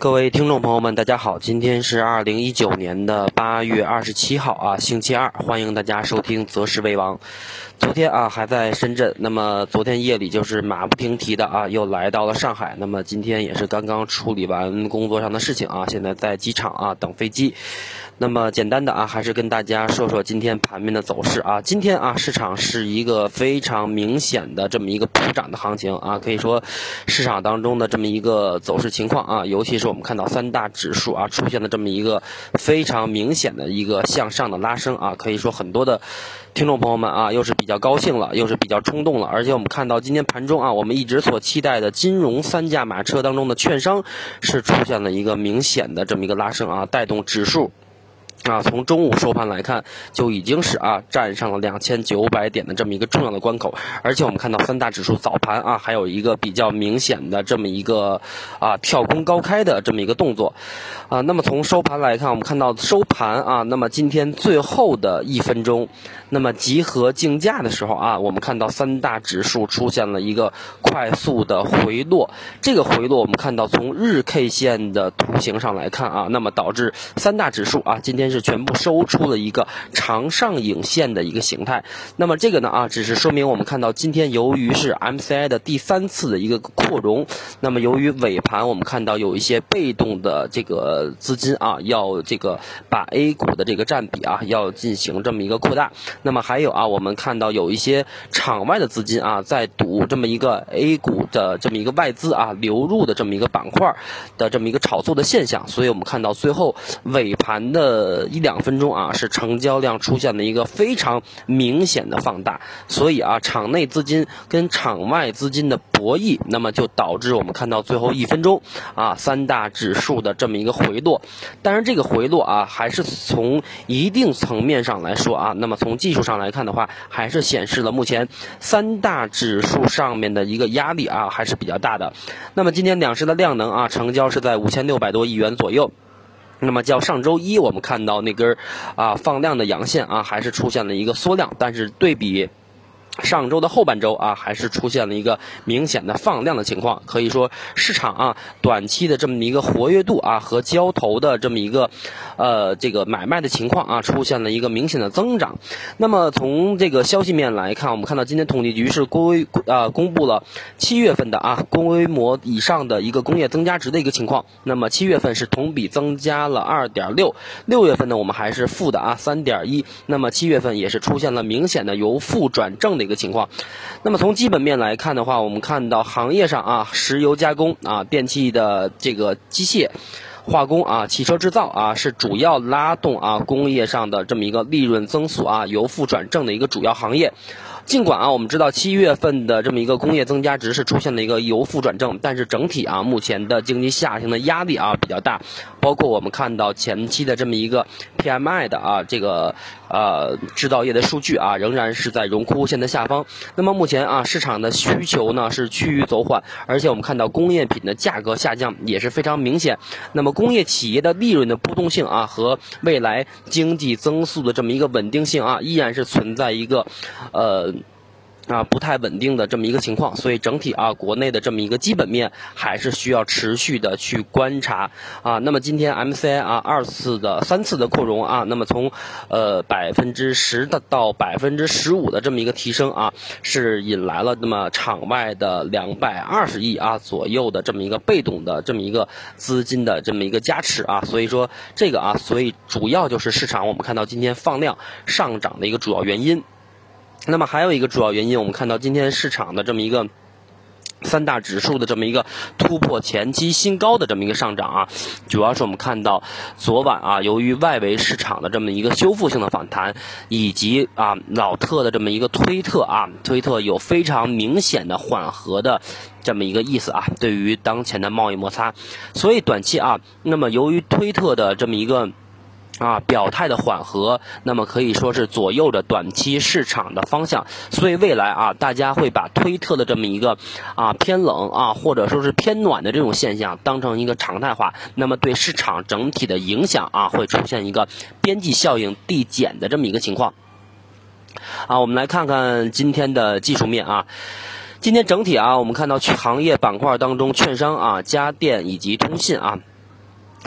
各位听众朋友们，大家好，今天是二零一九年的八月二十七号啊，星期二，欢迎大家收听《择时为王》。昨天啊还在深圳，那么昨天夜里就是马不停蹄的啊，又来到了上海。那么今天也是刚刚处理完工作上的事情啊，现在在机场啊等飞机。那么简单的啊，还是跟大家说说今天盘面的走势啊。今天啊，市场是一个非常明显的这么一个普涨的行情啊，可以说市场当中的这么一个走势情况啊，尤其是我们看到三大指数啊出现了这么一个非常明显的一个向上的拉升啊，可以说很多的听众朋友们啊，又是比较高兴了，又是比较冲动了，而且我们看到今天盘中啊，我们一直所期待的金融三驾马车当中的券商是出现了一个明显的这么一个拉升啊，带动指数。啊，从中午收盘来看，就已经是啊站上了两千九百点的这么一个重要的关口，而且我们看到三大指数早盘啊还有一个比较明显的这么一个啊跳空高开的这么一个动作，啊，那么从收盘来看，我们看到收盘啊，那么今天最后的一分钟，那么集合竞价的时候啊，我们看到三大指数出现了一个快速的回落，这个回落我们看到从日 K 线的图形上来看啊，那么导致三大指数啊今天。是全部收出了一个长上影线的一个形态，那么这个呢啊，只是说明我们看到今天由于是 MCI 的第三次的一个扩容，那么由于尾盘我们看到有一些被动的这个资金啊，要这个把 A 股的这个占比啊要进行这么一个扩大，那么还有啊，我们看到有一些场外的资金啊在赌这么一个 A 股的这么一个外资啊流入的这么一个板块的这么一个炒作的现象，所以我们看到最后尾盘的。一两分钟啊，是成交量出现了一个非常明显的放大，所以啊，场内资金跟场外资金的博弈，那么就导致我们看到最后一分钟啊，三大指数的这么一个回落。当然，这个回落啊，还是从一定层面上来说啊，那么从技术上来看的话，还是显示了目前三大指数上面的一个压力啊，还是比较大的。那么今天两市的量能啊，成交是在五千六百多亿元左右。那么，较上周一我们看到那根啊放量的阳线啊，还是出现了一个缩量，但是对比。上周的后半周啊，还是出现了一个明显的放量的情况，可以说市场啊短期的这么一个活跃度啊和交投的这么一个呃这个买卖的情况啊出现了一个明显的增长。那么从这个消息面来看，我们看到今天统计局是规啊公布了七月份的啊规模以上的一个工业增加值的一个情况。那么七月份是同比增加了二点六，六月份呢我们还是负的啊三点一。那么七月份也是出现了明显的由负转正的。一个情况，那么从基本面来看的话，我们看到行业上啊，石油加工啊，电气的这个机械、化工啊，汽车制造啊，是主要拉动啊工业上的这么一个利润增速啊由负转正的一个主要行业。尽管啊，我们知道七月份的这么一个工业增加值是出现了一个由负转正，但是整体啊，目前的经济下行的压力啊比较大，包括我们看到前期的这么一个 PMI 的啊这个呃制造业的数据啊，仍然是在荣枯线的下方。那么目前啊，市场的需求呢是趋于走缓，而且我们看到工业品的价格下降也是非常明显。那么工业企业的利润的波动性啊和未来经济增速的这么一个稳定性啊，依然是存在一个呃。啊，不太稳定的这么一个情况，所以整体啊，国内的这么一个基本面还是需要持续的去观察啊。那么今天 MCI 啊二次的三次的扩容啊，那么从呃百分之十的到百分之十五的这么一个提升啊，是引来了那么场外的两百二十亿啊左右的这么一个被动的这么一个资金的这么一个加持啊。所以说这个啊，所以主要就是市场我们看到今天放量上涨的一个主要原因。那么还有一个主要原因，我们看到今天市场的这么一个三大指数的这么一个突破前期新高的这么一个上涨啊，主要是我们看到昨晚啊，由于外围市场的这么一个修复性的反弹，以及啊老特的这么一个推特啊，推特有非常明显的缓和的这么一个意思啊，对于当前的贸易摩擦，所以短期啊，那么由于推特的这么一个。啊，表态的缓和，那么可以说是左右着短期市场的方向。所以未来啊，大家会把推特的这么一个啊偏冷啊，或者说是偏暖的这种现象当成一个常态化，那么对市场整体的影响啊，会出现一个边际效应递减的这么一个情况。啊，我们来看看今天的技术面啊，今天整体啊，我们看到行业板块当中，券商啊、家电以及通信啊。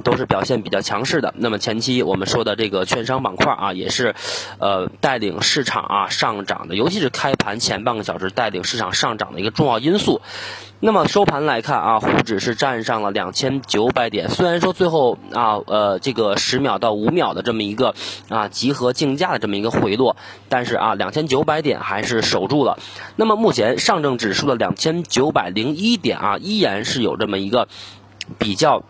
都是表现比较强势的。那么前期我们说的这个券商板块啊，也是，呃，带领市场啊上涨的，尤其是开盘前半个小时带领市场上涨的一个重要因素。那么收盘来看啊，沪指是站上了两千九百点。虽然说最后啊，呃，这个十秒到五秒的这么一个啊集合竞价的这么一个回落，但是啊，两千九百点还是守住了。那么目前上证指数的两千九百零一点啊，依然是有这么一个比较。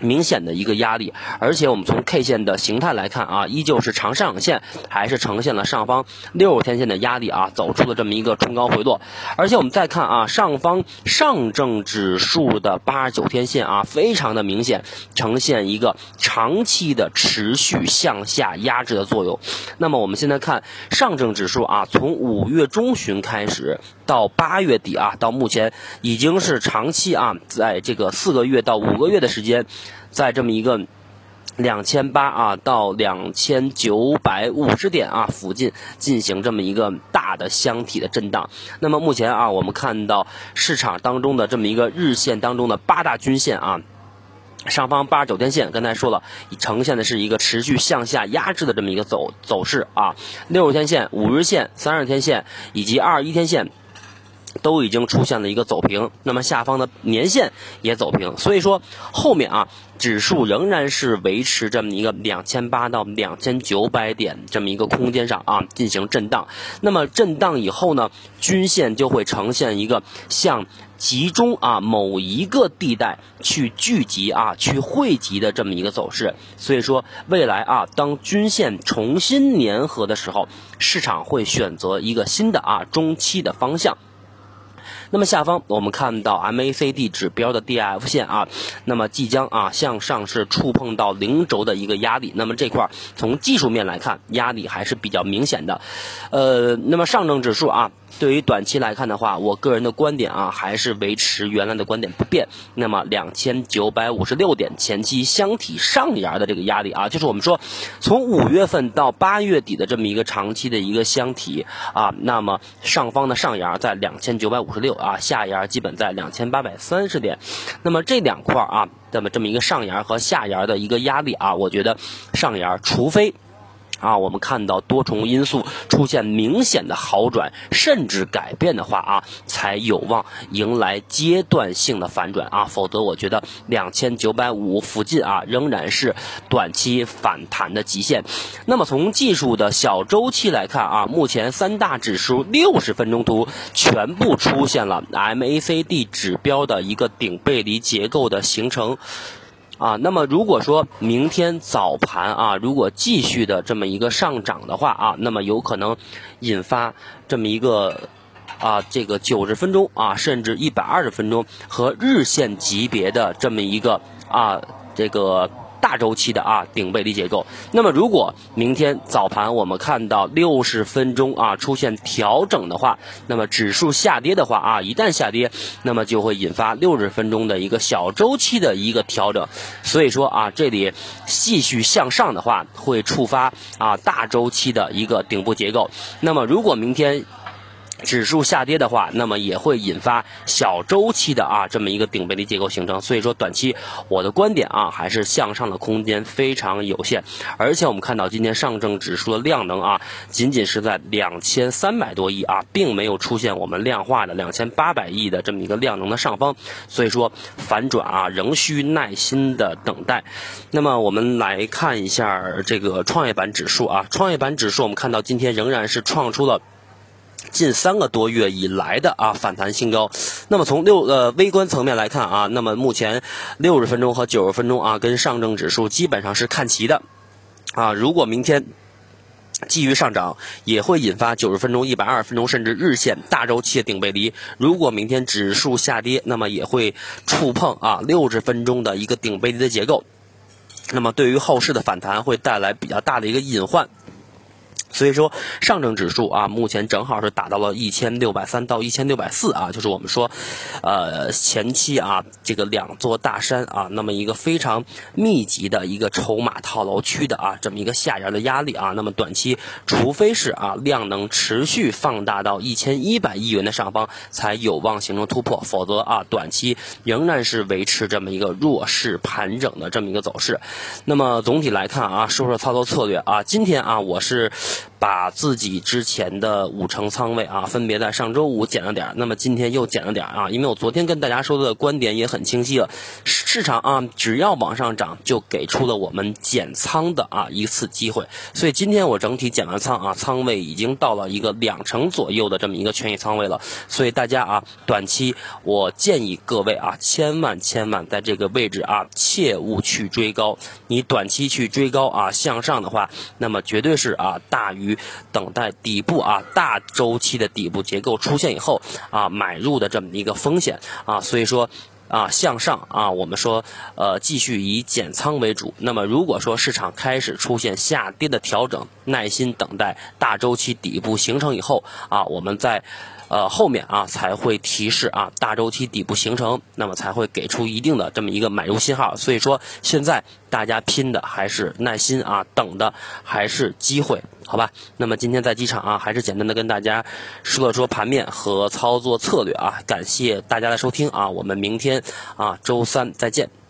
明显的一个压力，而且我们从 K 线的形态来看啊，依旧是长上影线，还是呈现了上方六十天线的压力啊，走出了这么一个冲高回落。而且我们再看啊，上方上证指数的八十九天线啊，非常的明显，呈现一个长期的持续向下压制的作用。那么我们现在看上证指数啊，从五月中旬开始到八月底啊，到目前已经是长期啊，在这个四个月到五个月的时间。在这么一个两千八啊到两千九百五十点啊附近进行这么一个大的箱体的震荡。那么目前啊，我们看到市场当中的这么一个日线当中的八大均线啊，上方八十九天线，刚才说了，呈现的是一个持续向下压制的这么一个走走势啊。六十天线、五日线、三十天线以及二十一天线。都已经出现了一个走平，那么下方的年线也走平，所以说后面啊，指数仍然是维持这么一个两千八到两千九百点这么一个空间上啊进行震荡。那么震荡以后呢，均线就会呈现一个向集中啊某一个地带去聚集啊去汇集的这么一个走势。所以说未来啊，当均线重新粘合的时候，市场会选择一个新的啊中期的方向。那么下方我们看到 MACD 指标的 DIF 线啊，那么即将啊向上是触碰到零轴的一个压力。那么这块从技术面来看，压力还是比较明显的。呃，那么上证指数啊。对于短期来看的话，我个人的观点啊，还是维持原来的观点不变。那么两千九百五十六点前期箱体上沿的这个压力啊，就是我们说从五月份到八月底的这么一个长期的一个箱体啊，那么上方的上沿在两千九百五十六啊，下沿基本在两千八百三十点。那么这两块啊，那么这么一个上沿和下沿的一个压力啊，我觉得上沿除非。啊，我们看到多重因素出现明显的好转，甚至改变的话啊，才有望迎来阶段性的反转啊，否则我觉得两千九百五附近啊，仍然是短期反弹的极限。那么从技术的小周期来看啊，目前三大指数六十分钟图全部出现了 MACD 指标的一个顶背离结构的形成。啊，那么如果说明天早盘啊，如果继续的这么一个上涨的话啊，那么有可能引发这么一个啊，这个九十分钟啊，甚至一百二十分钟和日线级别的这么一个啊，这个。大周期的啊顶背离结构，那么如果明天早盘我们看到六十分钟啊出现调整的话，那么指数下跌的话啊，一旦下跌，那么就会引发六十分钟的一个小周期的一个调整，所以说啊这里继续向上的话，会触发啊大周期的一个顶部结构，那么如果明天。指数下跌的话，那么也会引发小周期的啊这么一个顶背离结构形成，所以说短期我的观点啊还是向上的空间非常有限，而且我们看到今天上证指数的量能啊仅仅是在两千三百多亿啊，并没有出现我们量化的两千八百亿的这么一个量能的上方，所以说反转啊仍需耐心的等待。那么我们来看一下这个创业板指数啊，创业板指数我们看到今天仍然是创出了。近三个多月以来的啊反弹新高，那么从六呃微观层面来看啊，那么目前六十分钟和九十分钟啊跟上证指数基本上是看齐的啊。如果明天继续上涨，也会引发九十分钟、一百二十分钟甚至日线大周期的顶背离。如果明天指数下跌，那么也会触碰啊六十分钟的一个顶背离的结构，那么对于后市的反弹会带来比较大的一个隐患。所以说，上证指数啊，目前正好是达到了一千六百三到一千六百四啊，就是我们说，呃，前期啊，这个两座大山啊，那么一个非常密集的一个筹码套牢区的啊，这么一个下沿的压力啊，那么短期除非是啊量能持续放大到一千一百亿元的上方，才有望形成突破，否则啊，短期仍然是维持这么一个弱势盘整的这么一个走势。那么总体来看啊，说说操作策略啊，今天啊，我是。把自己之前的五成仓位啊，分别在上周五减了点，那么今天又减了点啊，因为我昨天跟大家说的观点也很清晰了，市场啊只要往上涨，就给出了我们减仓的啊一次机会，所以今天我整体减完仓啊，仓位已经到了一个两成左右的这么一个权益仓位了，所以大家啊，短期我建议各位啊，千万千万在这个位置啊，切勿去追高，你短期去追高啊向上的话，那么绝对是啊大大于。等待底部啊大周期的底部结构出现以后啊买入的这么一个风险啊，所以说啊向上啊我们说呃继续以减仓为主。那么如果说市场开始出现下跌的调整，耐心等待大周期底部形成以后啊，我们在。呃，后面啊才会提示啊，大周期底部形成，那么才会给出一定的这么一个买入信号。所以说，现在大家拼的还是耐心啊，等的还是机会，好吧？那么今天在机场啊，还是简单的跟大家说了说盘面和操作策略啊，感谢大家的收听啊，我们明天啊周三再见。